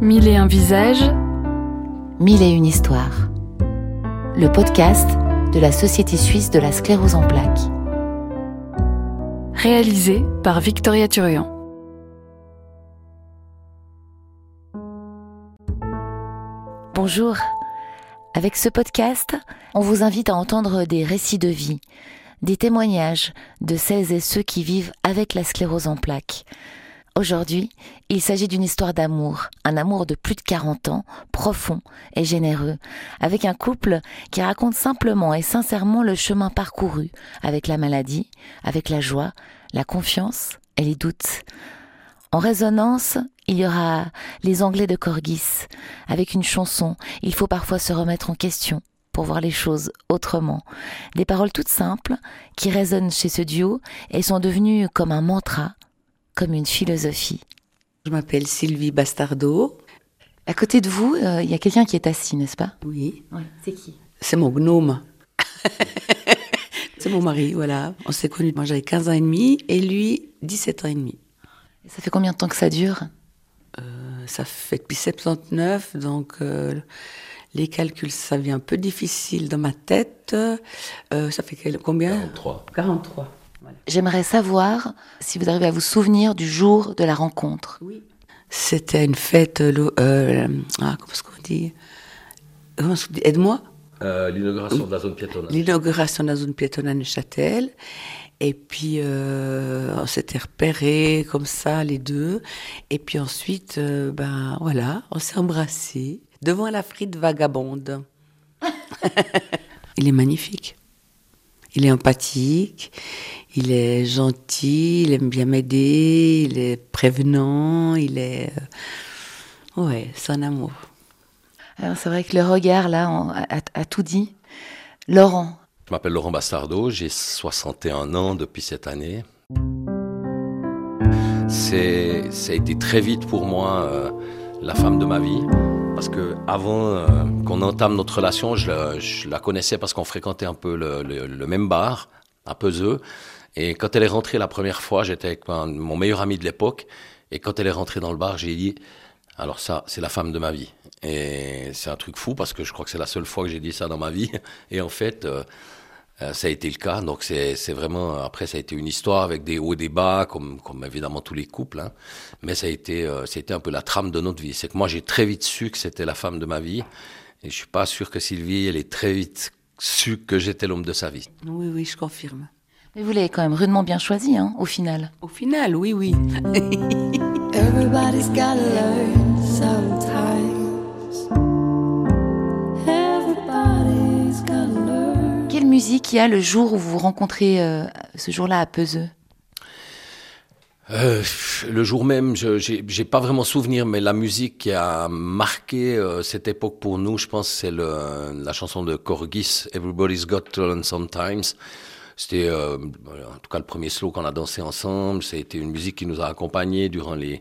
Mille et un visages, Mille et une histoires. Le podcast de la Société suisse de la sclérose en plaques. réalisé par Victoria Turian. Bonjour. Avec ce podcast, on vous invite à entendre des récits de vie, des témoignages de celles et ceux qui vivent avec la sclérose en plaques. Aujourd'hui, il s'agit d'une histoire d'amour, un amour de plus de 40 ans, profond et généreux, avec un couple qui raconte simplement et sincèrement le chemin parcouru avec la maladie, avec la joie, la confiance et les doutes. En résonance, il y aura les Anglais de Corgis. Avec une chanson, il faut parfois se remettre en question pour voir les choses autrement. Des paroles toutes simples qui résonnent chez ce duo et sont devenues comme un mantra, comme une philosophie. Je m'appelle Sylvie Bastardo. À côté de vous, euh, il y a quelqu'un qui est assis, n'est-ce pas? Oui, c'est qui? C'est mon gnome. c'est mon mari, voilà. On s'est connus, moi j'avais 15 ans et demi et lui 17 ans et demi. Ça fait combien de temps que ça dure? Euh, ça fait depuis 79, donc euh, les calculs, ça vient un peu difficile dans ma tête. Euh, ça fait quel- combien? 43. 43. Voilà. J'aimerais savoir si vous arrivez à vous souvenir du jour de la rencontre. Oui. C'était une fête, euh, euh, ah, comment est-ce qu'on dit? Dit? Aide-moi Euh, L'inauguration de la zone piétonne. l'inauguration de la zone piétonne à Neuchâtel. Et puis, euh, on s'était repérés comme ça, les deux. Et puis ensuite, euh, ben voilà, on s'est embrassés devant la frite vagabonde. il est magnifique. Il est empathique, il est gentil, il aime bien m'aider, il est prévenant, il est... euh, Ouais, c'est un amour. Alors c'est vrai que le regard là en- a, a- a tout dit. Laurent, Je m'appelle Laurent Bastardo, j'ai 61 ans depuis cette année. C'est, ça a été très vite pour moi euh, la femme de ma vie. Parce que avant euh, qu'on entame notre relation, je la, connaissais parce qu'on fréquentait un peu le, même bar, à Peseux. Et quand elle est rentrée la première fois, j'étais avec mon meilleur ami de l'époque. Et quand elle est rentrée dans le bar, j'ai dit, alors ça, c'est la femme de ma vie. Et c'est un truc fou parce que je crois que c'est la seule fois que j'ai dit ça dans ma vie. Et en fait, euh, ça a été le cas. Donc c'est vraiment, après, ça a été une histoire avec des hauts et des bas, comme, comme évidemment tous les couples. hein. Mais ça a été, euh, c'était un peu la trame de notre vie. C'est que moi, j'ai très vite su que c'était la femme de ma vie. Et je suis pas sûr que Sylvie, elle est très vite su que j'étais l'homme de sa vie. Oui, oui, je confirme. mais vous l'avez quand même rudement bien choisi hein, au final. Au final, oui, oui. Everybody's gotta learn sometimes. Musique il y a le jour où vous vous rencontrez euh, ce jour-là à Peseux Euh, le jour même, j'ai pas vraiment souvenir, mais la musique qui a marqué euh, cette époque pour nous, je pense, c'est la chanson de Corgis, Everybody's Got to Learn Sometimes. C'était en tout cas le premier slow qu'on a dansé ensemble. C'était une musique qui nous a accompagnés durant les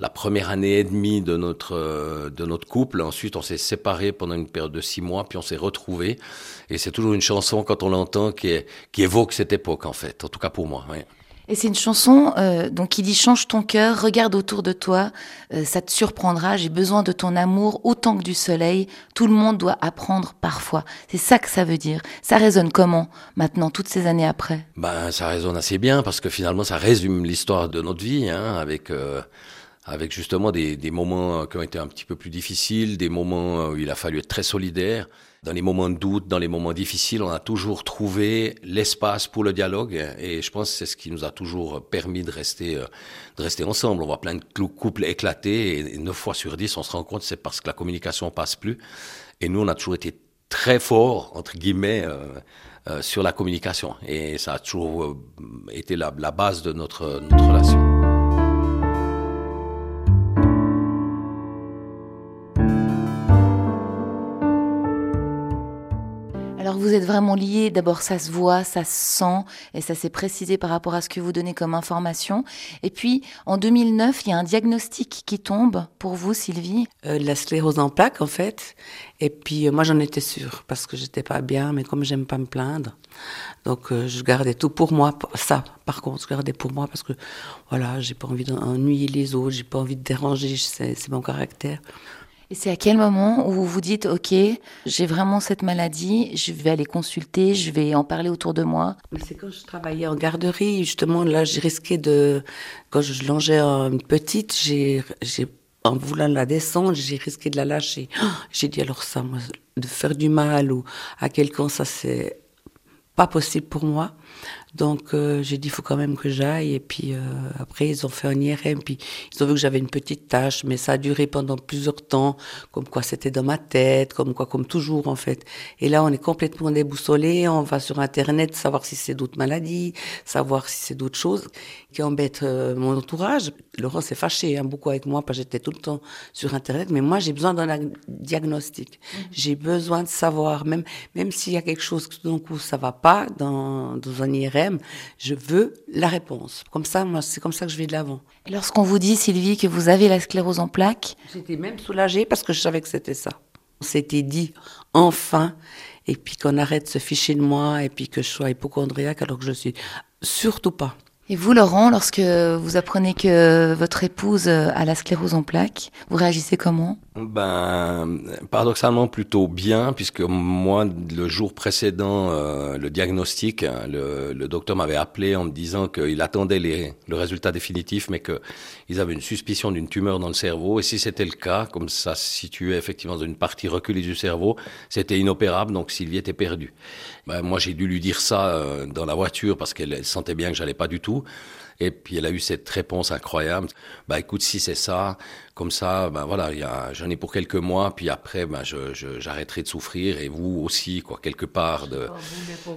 la première année et demie de notre euh, de notre couple. Ensuite, on s'est séparés pendant une période de six mois, puis on s'est retrouvés. Et c'est toujours une chanson quand on l'entend qui est, qui évoque cette époque en fait. En tout cas pour moi. Et c'est une chanson euh, donc qui dit change ton cœur, regarde autour de toi, euh, ça te surprendra. J'ai besoin de ton amour autant que du soleil. Tout le monde doit apprendre parfois. C'est ça que ça veut dire. Ça résonne comment maintenant, toutes ces années après? Ben, ça résonne assez bien parce que finalement, ça résume l'histoire de notre vie, hein, avec euh, avec justement des, des moments qui ont été un petit peu plus difficiles, des moments où il a fallu être très solidaire. Dans les moments de doute, dans les moments difficiles, on a toujours trouvé l'espace pour le dialogue, et je pense que c'est ce qui nous a toujours permis de rester euh, de rester ensemble. On voit plein de couples éclater, et, et 9 fois sur 10, on se rend compte c'est parce que la communication passe plus. Et nous, on a toujours été très forts, entre guillemets, euh, euh, sur la communication. Et ça a toujours euh, été la, la base de notre, notre relation. Vous êtes vraiment liés. D'abord, ça se voit, ça se sent, et ça s'est précisé par rapport à ce que vous donnez comme information. Et puis, en 2009, il y a un diagnostic qui tombe pour vous, Sylvie. Euh, la sclérose en plaques, en fait. Et puis, euh, moi, j'en étais sûre, parce que j'étais pas bien, mais comme j'aime pas me plaindre, donc euh, je gardais tout pour moi. Ça, par contre, je gardais pour moi, parce que, voilà, j'ai pas envie d'ennuyer les autres, j'ai pas envie de déranger, c'est mon caractère. Et c'est à quel moment où vous vous dites, OK, j'ai vraiment cette maladie, je vais aller consulter, je vais en parler autour de moi. C'est quand je travaillais en garderie, justement, là, j'ai risqué de. Quand je longeais une petite, en voulant la descendre, j'ai risqué de la lâcher. Oh, J'ai dit, alors ça, moi, de faire du mal ou à quelqu'un, ça, c'est pas possible pour moi. Donc, euh, j'ai dit, il faut quand même que j'aille. Et puis, euh, après, ils ont fait un IRM. Puis, ils ont vu que j'avais une petite tâche, mais ça a duré pendant plusieurs temps. Comme quoi, c'était dans ma tête, comme quoi, comme toujours, en fait. Et là, on est complètement déboussolé. On va sur Internet savoir si c'est d'autres maladies, savoir si c'est d'autres choses qui embêtent euh, mon entourage. Laurent s'est fâché hein, beaucoup avec moi parce que j'étais tout le temps sur Internet. Mais moi, j'ai besoin d'un ag- diagnostic. J'ai besoin de savoir, même, même s'il y a quelque chose que tout d'un coup, ça va pas dans, dans un IRM, je veux la réponse. Comme ça, moi, c'est comme ça que je vais de l'avant. Et lorsqu'on vous dit, Sylvie, que vous avez la sclérose en plaques, J'étais même soulagée parce que je savais que c'était ça. On s'était dit, enfin, et puis qu'on arrête ce fichier de moi, et puis que je sois hypochondriaque alors que je suis surtout pas. Et vous, Laurent, lorsque vous apprenez que votre épouse a la sclérose en plaques, vous réagissez comment? Ben, paradoxalement plutôt bien, puisque moi, le jour précédent, euh, le diagnostic, hein, le, docteur m'avait appelé en me disant qu'il attendait les, le résultat définitif, mais qu'ils avaient une suspicion d'une tumeur dans le cerveau. Et si c'était le cas, comme ça se situait effectivement dans une partie reculée du cerveau, c'était inopérable, donc Sylvie était perdue. Ben, moi, j'ai dû lui dire ça euh, dans la voiture parce qu'elle elle sentait bien que j'allais pas du tout. Et puis elle a eu cette réponse incroyable. Bah écoute, si c'est ça, comme ça, ben voilà, j'en ai pour quelques mois, puis après, ben je, je- j'arrêterai de souffrir et vous aussi, quoi, quelque part de.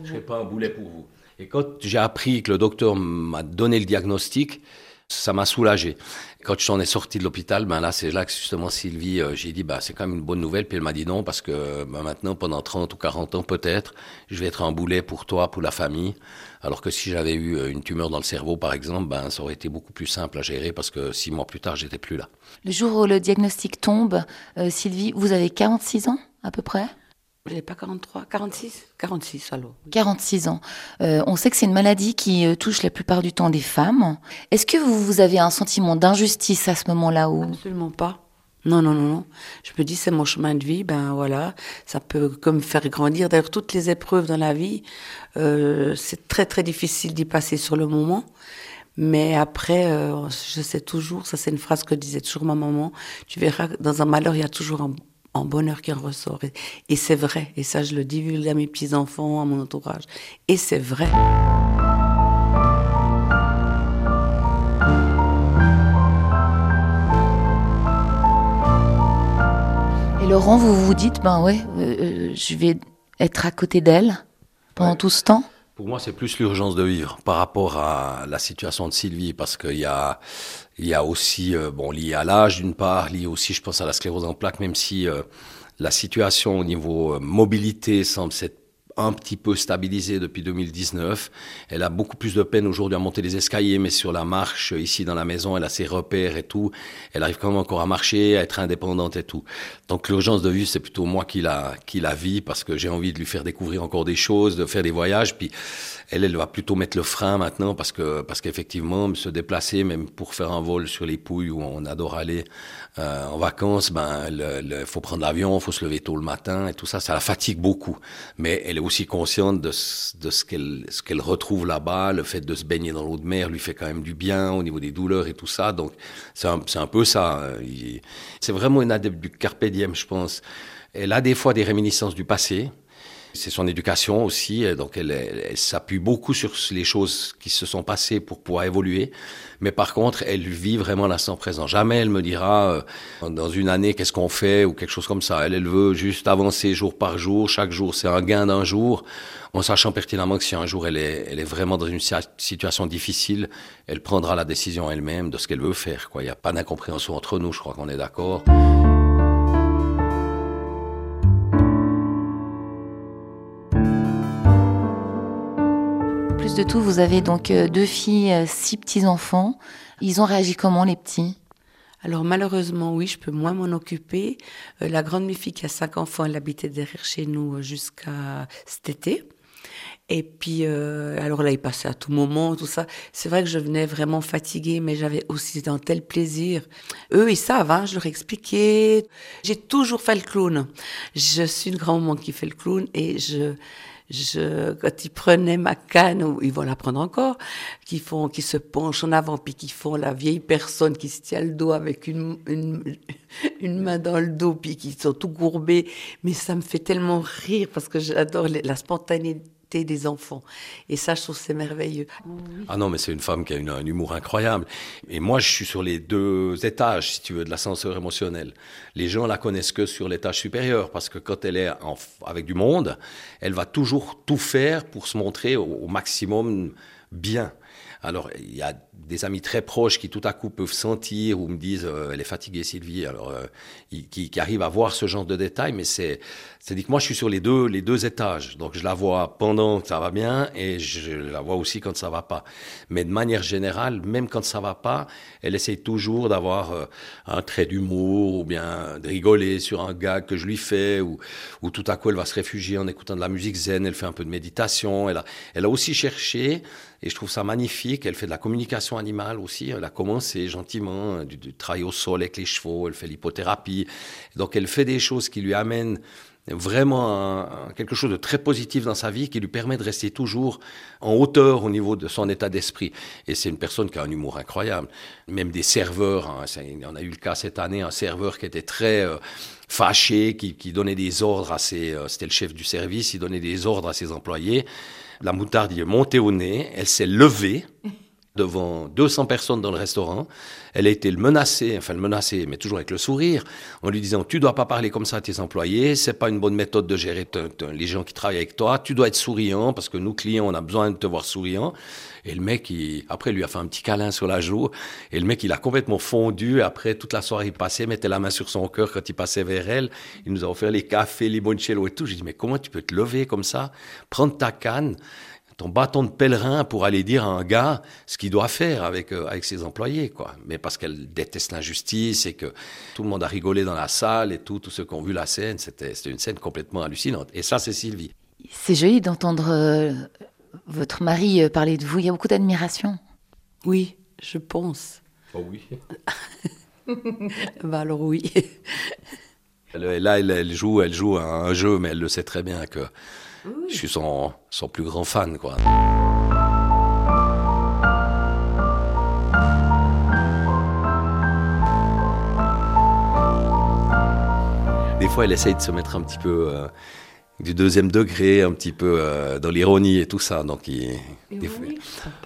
Je serai pas un boulet pour vous. Et quand j'ai appris que le docteur m'a donné le diagnostic, ça m'a soulagé. Quand j'en ai sorti de l'hôpital, ben là, c'est là que justement Sylvie, euh, j'ai dit, bah c'est quand même une bonne nouvelle. Puis elle m'a dit non parce que ben, maintenant, pendant 30 ou 40 ans peut-être, je vais être un boulet pour toi, pour la famille. Alors que si j'avais eu euh, une tumeur dans le cerveau, par exemple, ben ça aurait été beaucoup plus simple à gérer parce que six mois plus tard, j'étais plus là. Le jour où le diagnostic tombe, euh, Sylvie, vous avez 46 ans à peu près? J'ai pas 43, 46 46 alors. 46 ans. Euh, on sait que c'est une maladie qui euh, touche la plupart du temps des femmes. Est-ce que vous, vous avez un sentiment d'injustice à ce moment-là où Absolument pas. Non, non, non, non. Je me dis, c'est mon chemin de vie, ben voilà, ça peut comme faire grandir. D'ailleurs, toutes les épreuves dans la vie, euh, c'est très, très difficile d'y passer sur le moment. Mais après, euh, je sais toujours, ça c'est une phrase que disait toujours ma maman, tu verras, dans un malheur, il y a toujours un, un bonheur qui en ressort. Et, et c'est vrai, et ça je le divulgue à mes petits-enfants, à mon entourage. Et c'est vrai. Et Laurent, vous vous dites, ben ouais, euh, euh, je vais être à côté d'elle pendant Ouais. tout ce temps? Pour moi, c'est plus l'urgence de vivre par rapport à la situation de Sylvie, parce qu'il y a, il y a aussi, euh, bon, lié à l'âge d'une part, lié aussi, je pense, à la sclérose en plaques, même si euh, la situation au niveau euh, mobilité semble s'être un petit peu stabilisée depuis 2019. Elle a beaucoup plus de peine aujourd'hui à monter les escaliers, mais sur la marche, ici dans la maison, elle a ses repères et tout. Elle arrive quand même encore à marcher, à être indépendante et tout. Donc l'urgence de vivre, c'est plutôt moi qui la, qui la vis parce que j'ai envie de lui faire découvrir encore des choses, de faire des voyages. Puis elle, elle va plutôt mettre le frein maintenant parce que parce qu'effectivement, se déplacer, même pour faire un vol sur les Pouilles où on adore aller euh, en vacances, ben, le- faut prendre l'avion, faut se lever tôt le matin et tout ça, ça la fatigue beaucoup. Mais elle aussi consciente de, ce- de ce qu'elle ce qu'elle retrouve là-bas, le fait de se baigner dans l'eau de mer lui fait quand même du bien au niveau des douleurs et tout ça. Donc c'est un, un peu ça. il- C'est vraiment une adepte du carpe diem, je pense. Elle a des fois des réminiscences du passé. C'est son éducation aussi, et donc elle, elle- s'appuie beaucoup sur les choses qui se sont passées pour pouvoir évoluer. Mais par contre, elle vit vraiment l'instant présent. Jamais elle me dira euh, dans une année qu'est-ce qu'on fait ou quelque chose comme ça. Elle, elle veut juste avancer jour par jour. Chaque jour, c'est un gain d'un jour, en sachant pertinemment que si un jour elle est, elle est vraiment dans une si- situation difficile, elle prendra la décision elle-même de ce qu'elle veut faire. Quoi. Il n'y a pas d'incompréhension entre nous. Je crois qu'on est d'accord. De tout, vous avez donc euh, deux filles, euh, six petits-enfants. Ils ont réagi comment, les petits? Alors malheureusement, oui, je peux moins m'en occuper. Euh, la grande filles qui a cinq enfants, elle habitait derrière chez nous jusqu'à cet été. Et puis, alors là, il passait à tout moment, tout ça. C'est vrai que je venais vraiment fatiguée, mais j'avais aussi un tel plaisir. Eux, ils savent, hein, je leur ai expliqué. J'ai toujours fait le clown. Je suis une grand-maman qui fait le clown et je, je, quand ils prenaient ma canne, ou ils vont la prendre encore, qui font, qui se penchent en avant, puis qui font la vieille personne qui se tient le dos avec une, une, une main dans le dos, puis qui sont tout courbés. Mais ça me fait tellement rire parce que j'adore la spontanéité des enfants. Et ça, je trouve que c'est merveilleux. Ah non, mais c'est une femme qui a une- un humour incroyable. Et moi, je suis sur les deux étages, si tu veux, de l'ascenseur émotionnel. Les gens la connaissent que sur l'étage supérieur, parce que quand elle est en- avec du monde, elle va toujours tout faire pour se montrer au, au maximum bien. Alors, il y a des amis très proches qui tout à coup peuvent sentir ou me disent euh, elle est fatiguée Sylvie, alors euh, qui, qui arrivent à voir ce genre de détails, mais c'est c'est dit que moi je suis sur les deux les deux étages, donc je la vois pendant que ça va bien et je la vois aussi quand ça va pas. Mais de manière générale, même quand ça va pas, elle essaye toujours d'avoir euh, un trait d'humour ou bien de rigoler sur un gag que je lui fais ou ou tout à coup elle va se réfugier en écoutant de la musique zen, elle fait un peu de méditation, elle a elle a aussi cherché et je trouve ça magnifique. Elle fait de la communication animale aussi. Elle a commencé gentiment, euh, du, du travail au sol avec les chevaux, elle fait l'hypothérapie. Donc elle fait des choses qui lui amènent vraiment quelque chose de très positif dans sa vie qui lui permet de rester toujours en hauteur au niveau de son état d'esprit. Et c'est une personne qui a un humour incroyable. Même des serveurs, hein, on a eu le cas cette année, un serveur qui était très euh, fâché, qui, donnait des ordres à ses, euh, c'était le chef du service, il donnait des ordres à ses employés. La moutarde y est montée au nez, elle s'est levée devant 200 personnes dans le restaurant. Elle a été menacée, enfin menacée, mais toujours avec le sourire, en lui disant tu dois pas parler comme ça à tes employés, c'est pas une bonne méthode de gérer les gens qui travaillent avec toi. Tu dois être souriant parce que nous clients on a besoin de te voir souriant. Et le mec, il, après, lui a fait un petit câlin sur la joue. Et le mec, il a complètement fondu. Après, toute la soirée, il passait, mettait la main sur son cœur quand il passait vers elle. Il nous a offert les cafés, les limoncello et tout. J'ai dit, mais comment tu peux te lever comme ça, prendre ta canne, ton bâton de pèlerin pour aller dire à un gars ce qu'il doit faire avec, euh, avec ses employés, quoi. Mais parce qu'elle déteste l'injustice et que tout le monde a rigolé dans la salle et tout, tous ceux qui ont vu la scène, c'était c'était une scène complètement hallucinante. Et ça, c'est Sylvie. C'est joli d'entendre euh, votre mari euh, parler de vous. Il y a beaucoup d'admiration. Oui, je pense. Oh oui. Bah alors oui. Là, elle, elle joue, elle joue à un jeu, mais elle le sait très bien que je suis son, son plus grand fan, quoi. Des fois, elle essaye de se mettre un petit peu euh, du deuxième degré, un petit peu euh, dans l'ironie et tout ça. Donc, il, des fois-.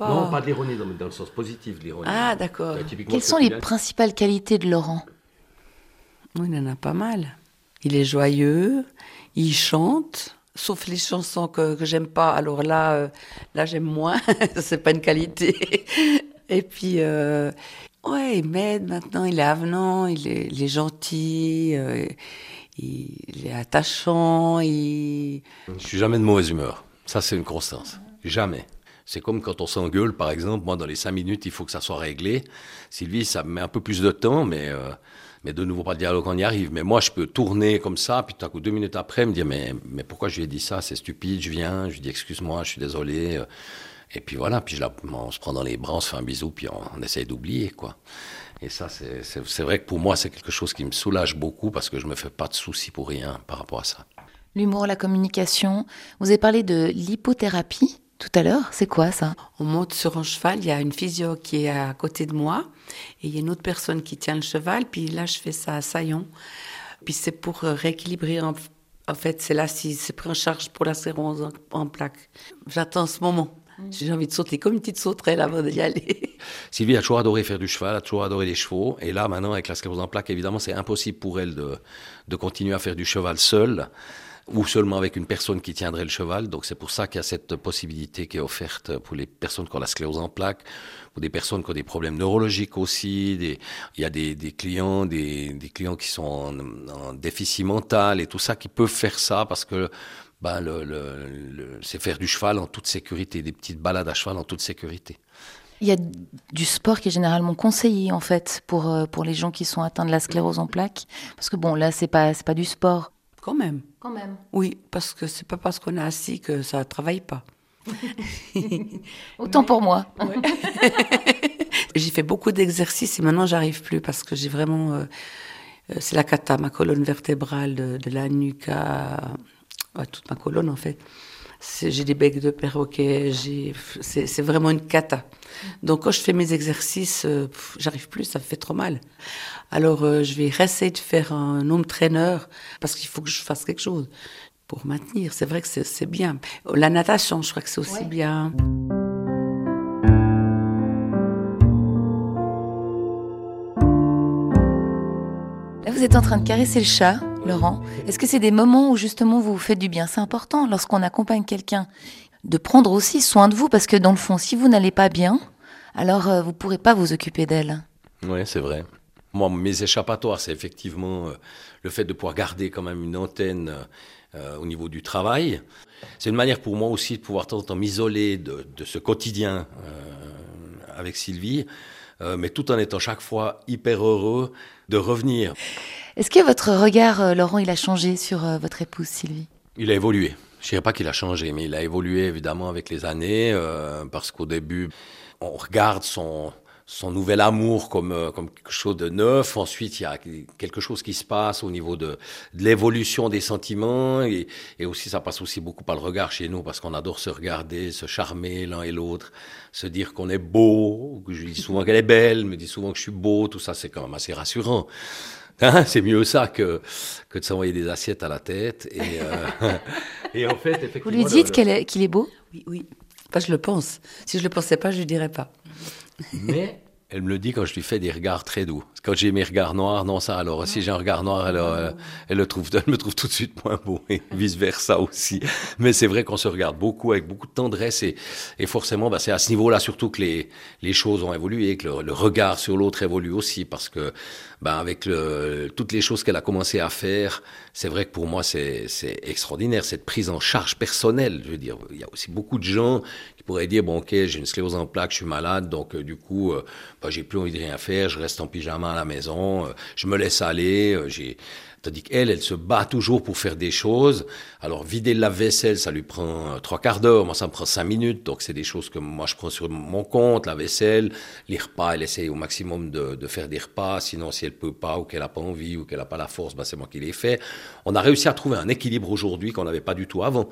Non, pas de l'ironie dans, dans le sens positif de l'ironie. Ah, d'accord. Typiquement, Quelles sont les a- principales qualités de Laurent? Oui, il en a pas mal. Il est joyeux, il chante, sauf les chansons que, que j'aime pas. Alors là, euh, là j'aime moins. c'est pas une qualité. Et puis, euh, ouais, m'aide maintenant. Il est avenant, il est, il est gentil, euh, il, est attachant. Il... Je suis jamais de mauvaise humeur. Ça, c'est une constance. Jamais. C'est comme quand on s'engueule, par exemple. Moi, dans les cinq minutes, il faut que ça soit réglé. Sylvie, ça me met un peu plus de temps, mais, euh, mais de nouveau pas de dialogue, on y arrive. Mais moi, je peux tourner comme ça, puis tout à coup, deux minutes après, me dire, mais, mais pourquoi je lui ai dit ça? C'est stupide, je viens, je lui dis, excuse-moi, je suis désolé. euh, Et puis voilà, puis je la, on se prend dans les bras, on se fait un bisou, puis on, on essaye d'oublier, quoi. Et ça, c'est vrai que pour moi, c'est quelque chose qui me soulage beaucoup parce que je me fais pas de soucis pour rien par rapport à ça. L'humour, la communication. Vous avez parlé de l'hypothérapie tout à l'heure. C'est quoi ça? On monte sur un cheval, il y a une physio qui est à côté de moi, et il y a une autre personne qui tient le cheval, puis là je fais ça à Saillon. Puis c'est pour euh, rééquilibrer, en, en fait c'est l'assise, c'est pris en charge pour la sclérose en, en plaques. J'attends ce moment. J'ai envie de sauter comme une petite sauterelle avant d'y aller. Sylvie a toujours adoré faire du cheval, a toujours adoré les chevaux. Et là, maintenant, avec la sclérose en plaques, évidemment, c'est impossible pour elle de, de continuer à faire du cheval seule ou seulement avec une personne qui tiendrait le cheval. Donc c'est pour ça qu'il y a cette possibilité qui est offerte pour les personnes qui ont la sclérose en plaques, pour des personnes qui ont des problèmes neurologiques aussi. Il y a des, clients, des, clients qui sont en, déficit mental et tout ça qui peuvent faire ça parce que ben, c'est faire du cheval en toute sécurité, des petites balades à cheval en toute sécurité. Il y a du sport qui est généralement conseillé en fait pour, euh, pour les gens qui sont atteints de la sclérose en plaques. Parce que bon, là, c'est pas, c'est pas du sport. Quand même. Quand même. Oui, parce que c'est pas parce qu'on est assis que ça ne travaille pas. Autant pour moi. J'ai fait beaucoup d'exercices et maintenant j'arrive plus parce que j'ai vraiment. euh, euh, c'est la cata, ma colonne vertébrale de, de la nuque à, à toute ma colonne en fait. J'ai des becs de perroquet, c'est vraiment une cata. Donc quand je fais mes exercices, euh, j'arrive plus, ça me fait trop mal. Alors euh, je vais essayer de faire un home trainer parce qu'il faut que je fasse quelque chose pour maintenir. C'est vrai que c'est c'est bien. La natation, je crois que c'est aussi Ouais. bien. Là, vous êtes en train de caresser le chat, Laurent. Est-ce que c'est des moments où justement vous vous faites du bien? C'est important lorsqu'on accompagne quelqu'un de prendre aussi soin de vous parce que dans le fond, si vous n'allez pas bien, alors euh, vous pourrez pas vous occuper d'elle. Oui, c'est vrai. Moi, mes échappatoires, c'est effectivement euh, le fait de pouvoir garder quand même une antenne euh, au niveau du travail. C'est une manière pour moi aussi de pouvoir de temps en temps m'isoler de, ce quotidien avec Sylvie, euh, mais tout en étant chaque fois hyper heureux de revenir. Est-ce que votre regard, euh, Laurent, il a changé sur euh, votre épouse Sylvie? Il a évolué. Je dirais pas qu'il a changé, mais il a évolué évidemment avec les années, euh, parce qu'au début, on regarde son, son nouvel amour comme, euh, comme quelque chose de neuf. Ensuite, il y a quelque chose qui se passe au niveau de, de l'évolution des sentiments. Et, et aussi, ça passe aussi beaucoup par le regard chez nous, parce qu'on adore se regarder, se charmer l'un et l'autre, se dire qu'on est beau. que Je dis souvent qu'elle est belle, me dit souvent que je suis beau. Tout ça, c'est quand même assez rassurant. Hein, c'est mieux ça que, que de s'envoyer des assiettes à la tête. Et, euh, et en fait, Vous effectivement. lui le- dites le- qu'elle est- qu'il est beau? Oui, oui. Enfin, je le pense. Si je le pensais pas, je le dirais pas. Mais elle me le dit quand je lui fais des regards très doux. Quand j'ai mes regards noirs, non ça. Alors si j'ai un regard noir, elle, euh, elle, le trouve, elle me trouve tout de suite moins beau et vice versa aussi. Mais c'est vrai qu'on se regarde beaucoup avec beaucoup de tendresse et, et forcément, bah, c'est à ce niveau-là surtout que les, les choses ont évolué, que le, le regard sur l'autre évolue aussi parce que bah, avec le, toutes les choses qu'elle a commencé à faire, c'est vrai que pour moi c'est extraordinaire cette prise en charge personnelle. Je veux dire, il y a aussi beaucoup de gens qui pourraient dire bon ok j'ai une sclérose en plaques, je suis malade, donc euh, du coup euh, bah, j'ai plus envie de rien faire, je reste en pyjama à la maison, euh, je me laisse aller, j'ai Qu'elle, elle se bat toujours pour faire des choses. Alors, vider le lave-vaisselle, ça lui prend euh, trois quarts d'heure. Moi, ça me prend cinq minutes. Donc, c'est des choses que moi, je prends sur mon compte. La vaisselle, les repas, elle essaye au maximum de, faire des repas. Sinon, si elle peut pas ou qu'elle a pas envie ou qu'elle a pas la force, bah, c'est moi qui les fais. On a réussi à trouver un équilibre aujourd'hui qu'on n'avait pas du tout avant.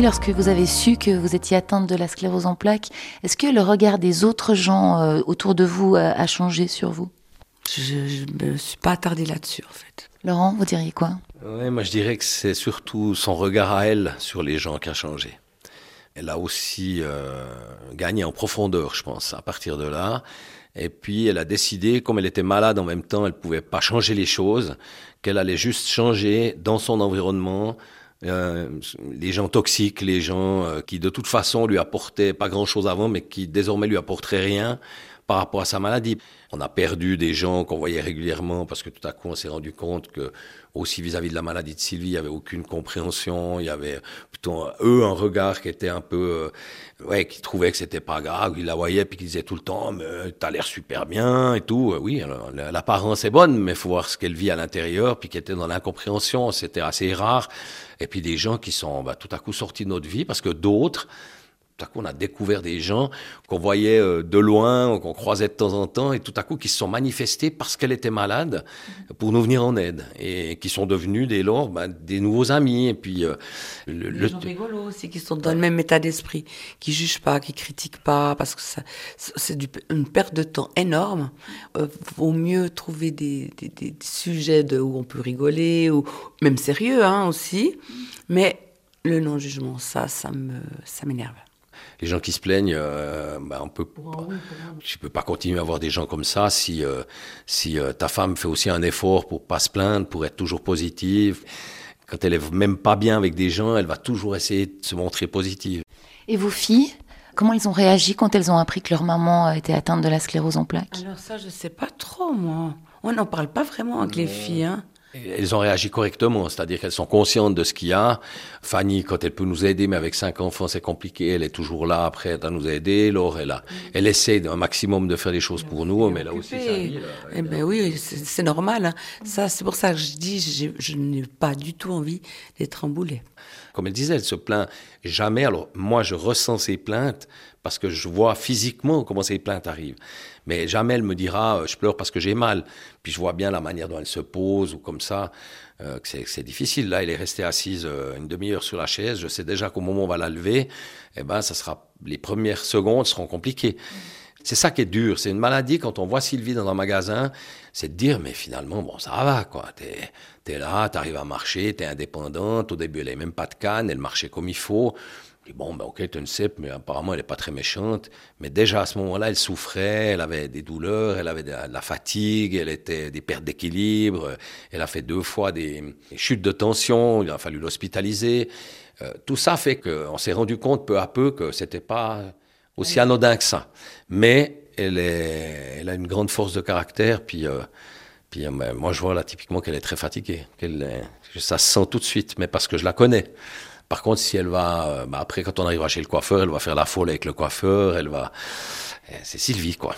Lorsque vous avez su que vous étiez atteinte de la sclérose en plaques, est-ce que le regard des autres gens euh, autour de vous euh, a changé sur vous? Je ne me suis pas attardée là-dessus, en fait. Laurent, vous diriez quoi? Ouais, moi je dirais que c'est surtout son regard à elle sur les gens qui a changé. Elle a aussi euh, gagné en profondeur, je pense, à partir de là. Et puis elle a décidé, comme elle était malade en même temps, elle pouvait pas changer les choses, qu'elle allait juste changer dans son environnement. Euh, les gens toxiques, les gens euh, qui de toute façon lui apportaient pas grand-chose avant, mais qui désormais lui apporteraient rien par rapport à sa maladie. On a perdu des gens qu'on voyait régulièrement parce que tout à coup on s'est rendu compte que aussi vis-à-vis de la maladie de Sylvie, il y avait aucune compréhension, il y avait plutôt eux un regard qui était un peu euh, ouais, qui trouvait que c'était pas grave, ils la voyaient puis qui disaient tout le temps mais t'as l'air super bien et tout. Oui, alors, la- l'apparence est bonne, mais faut voir ce qu'elle vit à l'intérieur puis qui était dans l'incompréhension, c'était assez rare. Et puis des gens qui sont bah, tout à coup sortis de notre vie parce que d'autres tout à coup, on a découvert des gens qu'on voyait euh, de loin, qu'on croisait de temps en temps, et tout à coup, qui se sont manifestés parce qu'elle était malade pour nous venir en aide, et qui sont devenus dès lors bah, des nouveaux amis. Et puis, euh, le, Les le- gens rigolos aussi, qui sont dans le même état d'esprit, qui jugent pas, qui critiquent pas, parce que c'est une perte de temps énorme. Euh, vaut mieux trouver des, des, des sujets de, où on peut rigoler, ou même sérieux hein, aussi. Mais le non-jugement, ça, ça m'énerve. Les gens qui se plaignent, euh, bah, on peut, tu peux pas continuer à avoir des gens comme ça si, euh, si euh, ta femme fait aussi un effort pour pas se plaindre, pour être toujours positive. Quand elle est même pas bien avec des gens, elle va toujours essayer de se montrer positive. Et vos filles Comment ils ont réagi quand elles ont appris que leur maman était atteinte de la sclérose en plaques? Alors ça, je sais pas trop, moi. On n'en parle pas vraiment avec les filles. Hein. Elles ont réagi correctement, c'est-à-dire qu'elles sont conscientes de ce qu'il y a. Fanny, quand elle peut nous aider, mais avec cinq enfants, c'est compliqué. Elle est toujours là, prête à nous aider. Laure, elle, a, elle essaie un maximum de faire des choses pour nous, mais là aussi, là, Eh ben oui, c'est normal. hein. Ça, c'est pour ça que je dis, je n'ai pas du tout envie d'être emboulée. Comme elle disait, elle se plaint jamais. Alors moi, je ressens ses plaintes parce que je vois physiquement comment ces plaintes arrivent. Mais jamais elle me dira, euh, je pleure parce que j'ai mal. Puis je vois bien la manière dont elle se pose ou comme ça, euh, que c'est difficile. Là, elle est restée assise euh, une demi-heure sur la chaise. Je sais déjà qu'au moment où on va la lever, eh ben, ça sera les premières secondes seront compliquées. C'est ça qui est dur. C'est une maladie quand on voit Sylvie dans un magasin, c'est de dire mais finalement bon ça va quoi. T'es es là, t'arrives à marcher, t'es indépendante. Au début elle avait même pas de canne, elle marchait comme il faut. Et bon ben ok t'as une cèpe, mais apparemment elle est pas très méchante. Mais déjà à ce moment-là elle souffrait, elle avait des douleurs, elle avait de la, fatigue, elle était des pertes d'équilibre. Elle a fait deux fois des, chutes de tension. Il a fallu l'hospitaliser. Euh, tout ça fait qu'on s'est rendu compte peu à peu que c'était pas aussi anodin que ça. Mais elle, est, elle a une grande force de caractère. Puis, euh, puis euh, ben, moi, je vois là typiquement qu'elle est très fatiguée. Qu'elle ça se sent tout de suite, mais parce que je la connais. Par contre, si elle va, euh, ben, après, quand on arrivera chez le coiffeur, elle va faire la folle avec le coiffeur. Elle va, eh, c'est Sylvie, quoi.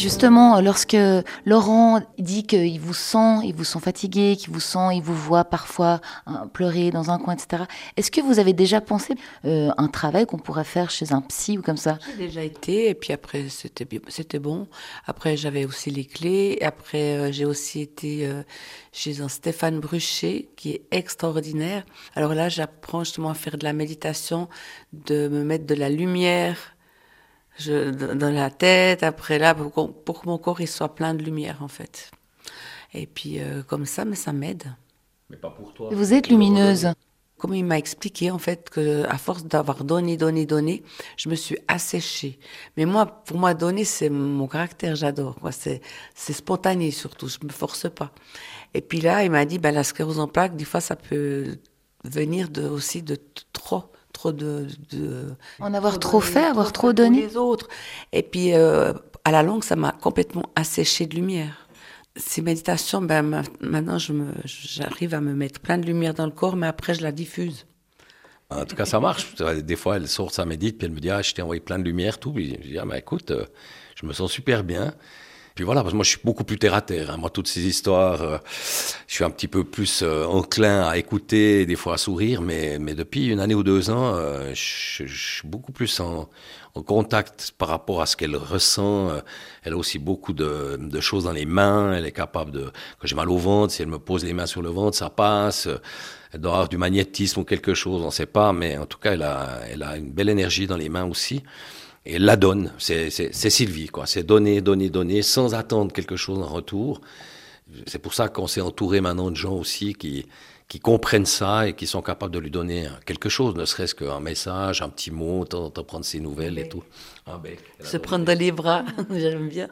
Justement, lorsque Laurent dit qu'il vous sent, il vous sent fatigué, qu'il vous sent, il vous voit parfois hein, pleurer dans un coin, etc. Est-ce que vous avez déjà pensé euh, un travail qu'on pourrait faire chez un psy ou comme ça? J'ai déjà été, et puis après, c'était bon. Après, j'avais aussi les clés. Et après, euh, j'ai aussi été euh, chez un Stéphane Bruchet, qui est extraordinaire. Alors là, j'apprends justement à faire de la méditation, de me mettre de la lumière je, dans la tête. Après là, pour, pour que mon corps il soit plein de lumière, en fait. Et puis, euh, comme ça, mais ça m'aide. Mais pas pour toi. Vous êtes lumineuse. Comme il m'a expliqué, en fait, que à force d'avoir donné, donné, donné, je me suis asséchée. Mais moi, pour moi, donner, c'est mon caractère, j'adore. quoi. C'est, c'est spontané surtout, je me force pas. Et puis là, il m'a dit, ben, la sclérose en plaques, des fois, ça peut venir de, aussi de trop, trop de, de En avoir trop fait, avoir trop donné les autres. Et puis, euh, à la longue, ça m'a complètement asséché de lumière. Ces méditations, ben, ma- maintenant, je me, j'arrive à me mettre plein de lumière dans le corps, mais après, je la diffuse. En tout cas, ça marche. Des fois, elle sort sa médite, puis elle me dit, ah, je t'ai envoyé plein de lumière, tout. Puis je dis, ah, bah, écoute, euh, je me sens super bien. Puis voilà, parce que moi, je suis beaucoup plus terre à terre. hein. Moi, toutes ces histoires, euh, je suis un petit peu plus euh, enclin à écouter, des fois à sourire, mais, mais depuis une année ou deux ans, euh, je, suis beaucoup plus en, en contact par rapport à ce qu'elle ressent. Elle a aussi beaucoup de, de choses dans les mains. Elle est capable de, quand j'ai mal au ventre, si elle me pose les mains sur le ventre, ça passe. Elle doit avoir du magnétisme ou quelque chose, on ne sait pas, mais en tout cas, elle a, elle a une belle énergie dans les mains aussi. Et la donne. C'est Sylvie, quoi. C'est donner, donner, donner, sans attendre quelque chose en retour. C'est pour ça qu'on s'est entouré maintenant de gens aussi qui, qui comprennent ça et qui sont capables de lui donner quelque chose, ne serait-ce qu'un message, un petit mot, de temps en temps prendre ses nouvelles et tout. Bec. Elle Se prendre dans les bras, j'aime bien.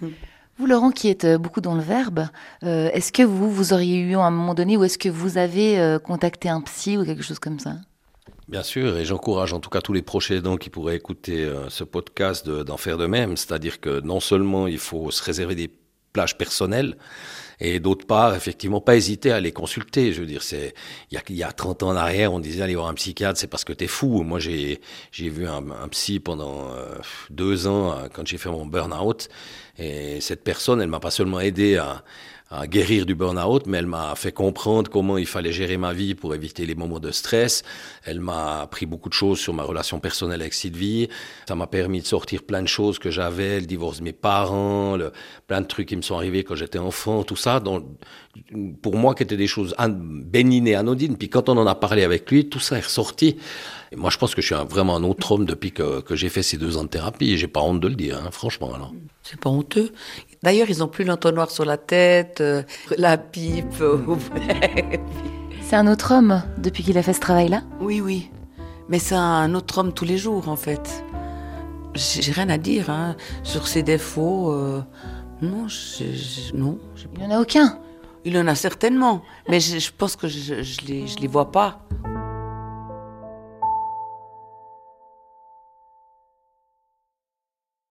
Vous, Laurent, qui êtes euh, beaucoup dans le verbe, euh, est-ce que vous, vous auriez eu à un moment donné, ou est-ce que vous avez euh, contacté un psy ou quelque chose comme ça? Bien sûr, et j'encourage en tout cas tous les proches aidants qui pourraient écouter euh, ce podcast de- d'en faire de même. C'est-à-dire que non seulement il faut se réserver des plages personnelles, et d'autre part, effectivement, pas hésiter à les consulter. Je veux dire, c'est il y a, il y a 30 ans en arrière, on disait aller voir un psychiatre, c'est parce que t'es fou. Moi, j'ai j'ai vu un, un psy pendant euh, deux ans euh, quand j'ai fait mon burn-out, et cette personne, elle m'a pas seulement aidé à à guérir du burn-out, mais elle m'a fait comprendre comment il fallait gérer ma vie pour éviter les moments de stress. Elle m'a appris beaucoup de choses sur ma relation personnelle avec Sylvie. Ça m'a permis de sortir plein de choses que j'avais, le divorce de mes parents, le, plein de trucs qui me sont arrivés quand j'étais enfant, tout ça. Donc, pour moi, qui étaient des choses bénignes et anodines. Puis quand on en a parlé avec lui, tout ça est ressorti. Moi, je pense que je suis vraiment un autre homme depuis que, j'ai fait ces deux ans de thérapie. Et j'ai pas honte de le dire, hein, franchement. C'est pas honteux. D'ailleurs, ils n'ont plus l'entonnoir sur la tête, euh, la pipe. euh, C'est un autre homme depuis qu'il a fait ce travail-là oui, oui. Mais c'est un autre homme tous les jours, en fait. J'ai rien à dire hein, sur ses défauts. euh, Non, je, je- non. je- Il n'y en a aucun. Il en a certainement, mais je, je pense que je, je les, je les vois pas.